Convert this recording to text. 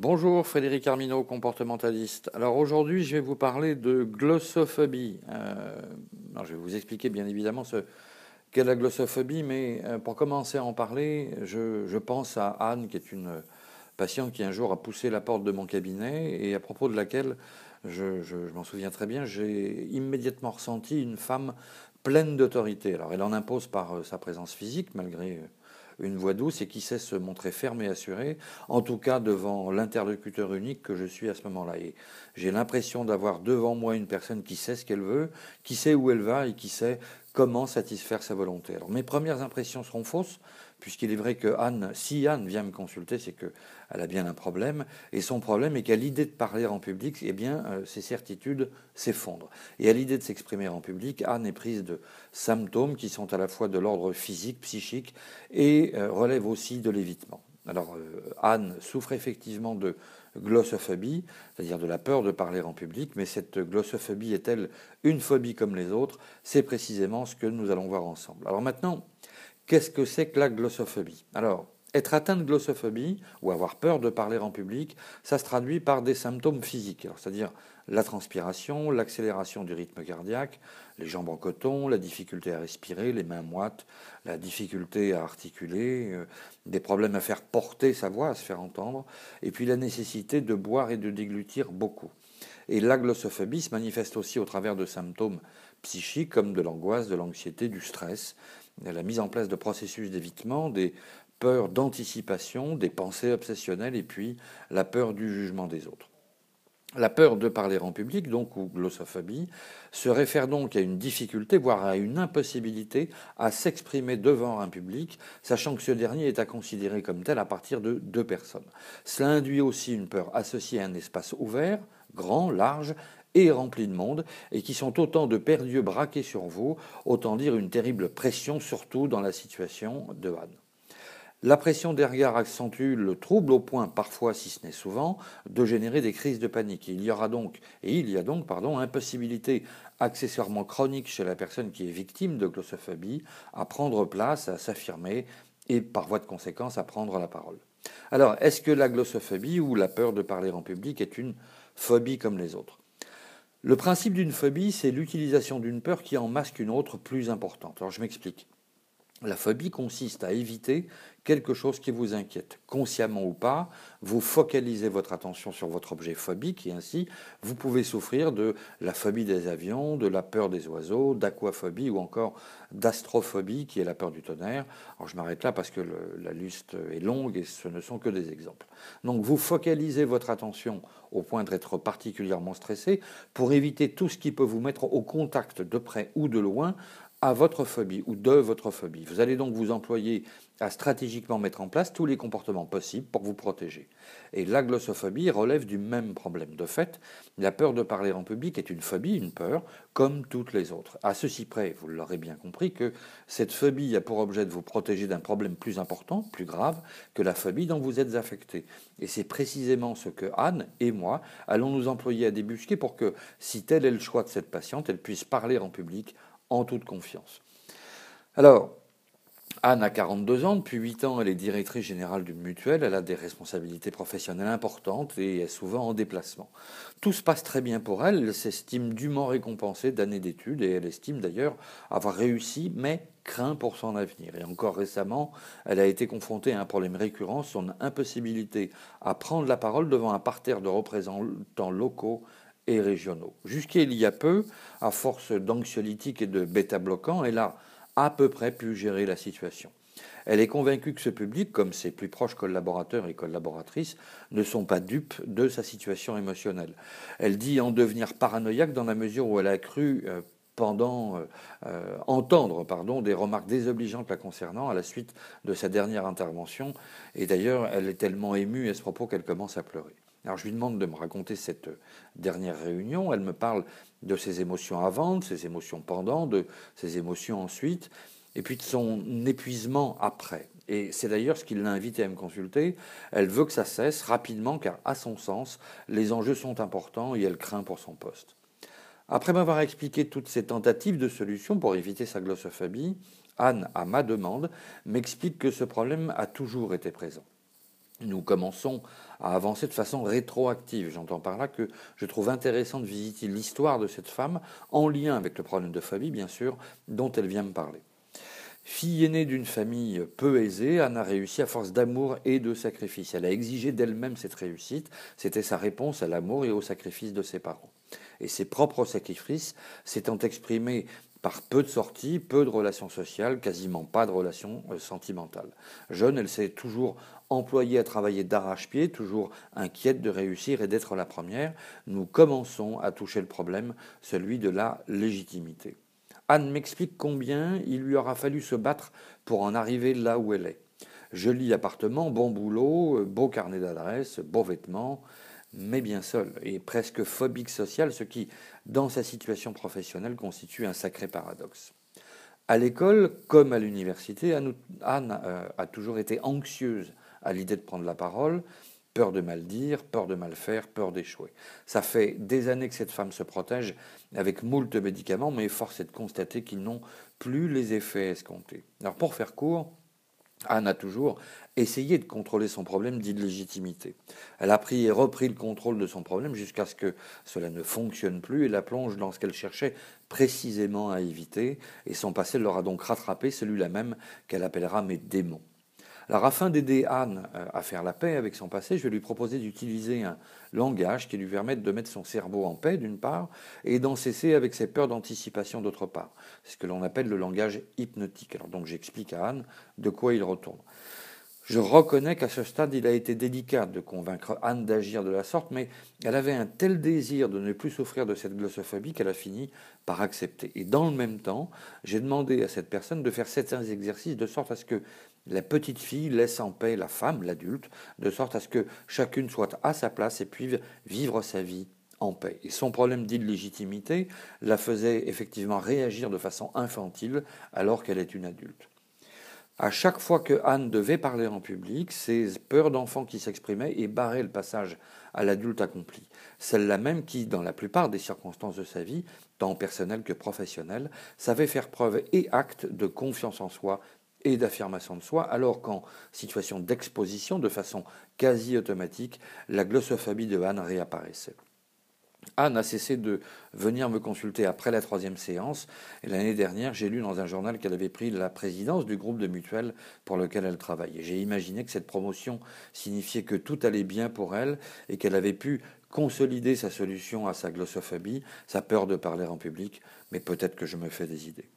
Bonjour Frédéric Armineau, comportementaliste. Alors aujourd'hui, je vais vous parler de glossophobie. Euh, je vais vous expliquer bien évidemment ce qu'est la glossophobie, mais euh, pour commencer à en parler, je, pense à Anne, qui est une patiente qui un jour a poussé la porte de mon cabinet et à propos de laquelle, je, je m'en souviens très bien, j'ai immédiatement ressenti une femme pleine d'autorité. Alors elle en impose par euh, sa présence physique, malgré une voix douce et qui sait se montrer ferme et assuré, en tout cas devant l'interlocuteur unique que je suis à ce moment-là. Et j'ai l'impression d'avoir devant moi une personne qui sait ce qu'elle veut, qui sait où elle va et qui sait comment satisfaire sa volonté. Alors mes premières impressions seront fausses, puisqu'il est vrai que Anne, si Anne vient me consulter, c'est qu'elle a bien un problème, et son problème est qu'à l'idée de parler en public, eh bien, euh, ses certitudes s'effondrent. Et à l'idée de s'exprimer en public, Anne est prise de symptômes qui sont à la fois de l'ordre physique, psychique, et euh, relèvent aussi de l'évitement. Alors, euh, Anne souffre effectivement de glossophobie, c'est-à-dire de la peur de parler en public, mais cette glossophobie est-elle une phobie comme les autres? C'est précisément ce que nous allons voir ensemble. Alors maintenant, Qu'est-ce que c'est que la glossophobie? Être atteint de glossophobie ou avoir peur de parler en public, ça se traduit par des symptômes physiques, c'est-à-dire la transpiration, l'accélération du rythme cardiaque, les jambes en coton, la difficulté à respirer, les mains moites, la difficulté à articuler, euh, des problèmes à faire porter sa voix, à se faire entendre, et puis la nécessité de boire et de déglutir beaucoup. Et la glossophobie se manifeste aussi au travers de symptômes psychiques comme de l'angoisse, de l'anxiété, du stress, la mise en place de processus d'évitement, des peurs d'anticipation, des pensées obsessionnelles et puis la peur du jugement des autres. La peur de parler en public, donc, ou glossophobie, se réfère donc à une difficulté, voire à une impossibilité à s'exprimer devant un public, sachant que ce dernier est à considérer comme tel à partir de deux personnes. Cela induit aussi une peur associée à un espace ouvert, grand, large, et remplis de monde, et qui sont autant de perdus braqués sur vous, autant dire une terrible pression, surtout dans la situation de Anne. La pression des regards accentue le trouble au point, parfois, si ce n'est souvent, de générer des crises de panique. Il y aura donc, et il y a donc, pardon, impossibilité accessoirement chronique chez la personne qui est victime de glossophobie à prendre place, à s'affirmer et par voie de conséquence à prendre la parole. Alors, est-ce que la glossophobie ou la peur de parler en public est une phobie comme les autres? Le principe d'une phobie, c'est l'utilisation d'une peur qui en masque une autre plus importante. Alors je m'explique. La phobie consiste à éviter quelque chose qui vous inquiète, consciemment ou pas, vous focalisez votre attention sur votre objet phobique et ainsi vous pouvez souffrir de la phobie des avions, de la peur des oiseaux, d'aquaphobie ou encore d'astrophobie qui est la peur du tonnerre. Je m'arrête là parce que la liste est longue et ce ne sont que des exemples. Donc vous focalisez votre attention au point d'être particulièrement stressé pour éviter tout ce qui peut vous mettre au contact de près ou de loin à votre phobie ou de votre phobie. Vous allez donc vous employer à stratégiquement mettre en place tous les comportements possibles pour vous protéger. Et la glossophobie relève du même problème. De fait, la peur de parler en public est une phobie, une peur, comme toutes les autres. À ceci près, vous l'aurez bien compris, que cette phobie a pour objet de vous protéger d'un problème plus important, plus grave, que la phobie dont vous êtes affecté. Et c'est précisément ce que Anne et moi allons nous employer à débusquer pour que, si tel est le choix de cette patiente, elle puisse parler en public en toute confiance. Alors, Anne a 42 ans, depuis 8 ans elle est directrice générale d'une mutuelle, elle a des responsabilités professionnelles importantes et est souvent en déplacement. Tout se passe très bien pour elle, elle s'estime dûment récompensée d'années d'études et elle estime d'ailleurs avoir réussi, mais craint pour son avenir. Et encore récemment, elle a été confrontée à un problème récurrent, son impossibilité à prendre la parole devant un parterre de représentants locaux et régionaux. Jusqu'il y a peu, à force d'anxiolytiques et de bêta-bloquants, elle a à peu près pu gérer la situation. Elle est convaincue que ce public, comme ses plus proches collaborateurs et collaboratrices, ne sont pas dupes de sa situation émotionnelle. Elle dit en devenir paranoïaque dans la mesure où elle a cru euh, euh, euh, entendre des remarques désobligeantes la concernant à la suite de sa dernière intervention. Et d'ailleurs, elle est tellement émue à ce propos qu'elle commence à pleurer. Alors je lui demande de me raconter cette dernière réunion. Elle me parle de ses émotions avant, de ses émotions pendant, de ses émotions ensuite, et puis de son épuisement après. Et c'est d'ailleurs ce qui l'a invité à me consulter. Elle veut que ça cesse rapidement car, à son sens, les enjeux sont importants et elle craint pour son poste. Après m'avoir expliqué toutes ces tentatives de solutions pour éviter sa glossophobie, Anne, à ma demande, m'explique que ce problème a toujours été présent. Nous commençons à avancer de façon rétroactive. J'entends par là que je trouve intéressant de visiter l'histoire de cette femme en lien avec le problème de phobie, bien sûr, dont elle vient me parler. Fille aînée d'une famille peu aisée, Anne a réussi à force d'amour et de sacrifice. Elle a exigé d'elle-même cette réussite. C'était sa réponse à l'amour et au sacrifice de ses parents. Et ses propres sacrifices s'étant exprimés par peu de sorties, peu de relations sociales, quasiment pas de relations euh, sentimentales. Jeune, elle s'est toujours employée à travailler d'arrache-pied, toujours inquiète de réussir et d'être la première. Nous commençons à toucher le problème, celui de la légitimité. Anne m'explique combien il lui aura fallu se battre pour en arriver là où elle est. Joli appartement, bon boulot, euh, beau carnet d'adresses, beaux vêtements, mais bien seul et presque phobique social, ce qui, dans sa situation professionnelle, constitue un sacré paradoxe. À l'école, comme à l'université, Anne euh, a toujours été anxieuse à l'idée de prendre la parole, peur de mal dire, peur de mal faire, peur d'échouer. Ça fait des années que cette femme se protège avec moult médicaments, mais force est de constater qu'ils n'ont plus les effets escomptés. Alors pour faire court, Anne a toujours essayé de contrôler son problème d'illégitimité. Elle a pris et repris le contrôle de son problème jusqu'à ce que cela ne fonctionne plus et la plonge dans ce qu'elle cherchait précisément à éviter, et son passé l'aura donc rattrapé, celui-là même qu'elle appellera mes démons. Alors afin d'aider Anne euh, à faire la paix avec son passé, je vais lui proposer d'utiliser un langage qui lui permette de mettre son cerveau en paix d'une part et d'en cesser avec ses peurs d'anticipation d'autre part. C'est ce que l'on appelle le langage hypnotique. Alors donc j'explique à Anne de quoi il retourne. Je reconnais qu'à ce stade, il a été délicat de convaincre Anne d'agir de la sorte, mais elle avait un tel désir de ne plus souffrir de cette glossophobie qu'elle a fini par accepter. Et dans le même temps, j'ai demandé à cette personne de faire certains exercices de sorte à ce que la petite fille laisse en paix la femme, l'adulte, de sorte à ce que chacune soit à sa place et puisse vivre sa vie en paix. Et son problème d'illégitimité la faisait effectivement réagir de façon infantile alors qu'elle est une adulte. À chaque fois que Anne devait parler en public, ses peurs d'enfant qui s'exprimaient et barraient le passage à l'adulte accompli. Celle-là même qui, dans la plupart des circonstances de sa vie, tant personnelles que professionnelles, savait faire preuve et acte de confiance en soi et d'affirmation de soi, alors qu'en situation d'exposition, de façon quasi automatique, la glossophobie de Anne réapparaissait. Anne a cessé de venir me consulter après la troisième séance. Et l'année dernière, j'ai lu dans un journal qu'elle avait pris la présidence du groupe de mutuelle pour lequel elle travaillait. J'ai imaginé que cette promotion signifiait que tout allait bien pour elle et qu'elle avait pu consolider sa solution à sa glossophobie, sa peur de parler en public. Mais peut-être que je me fais des idées.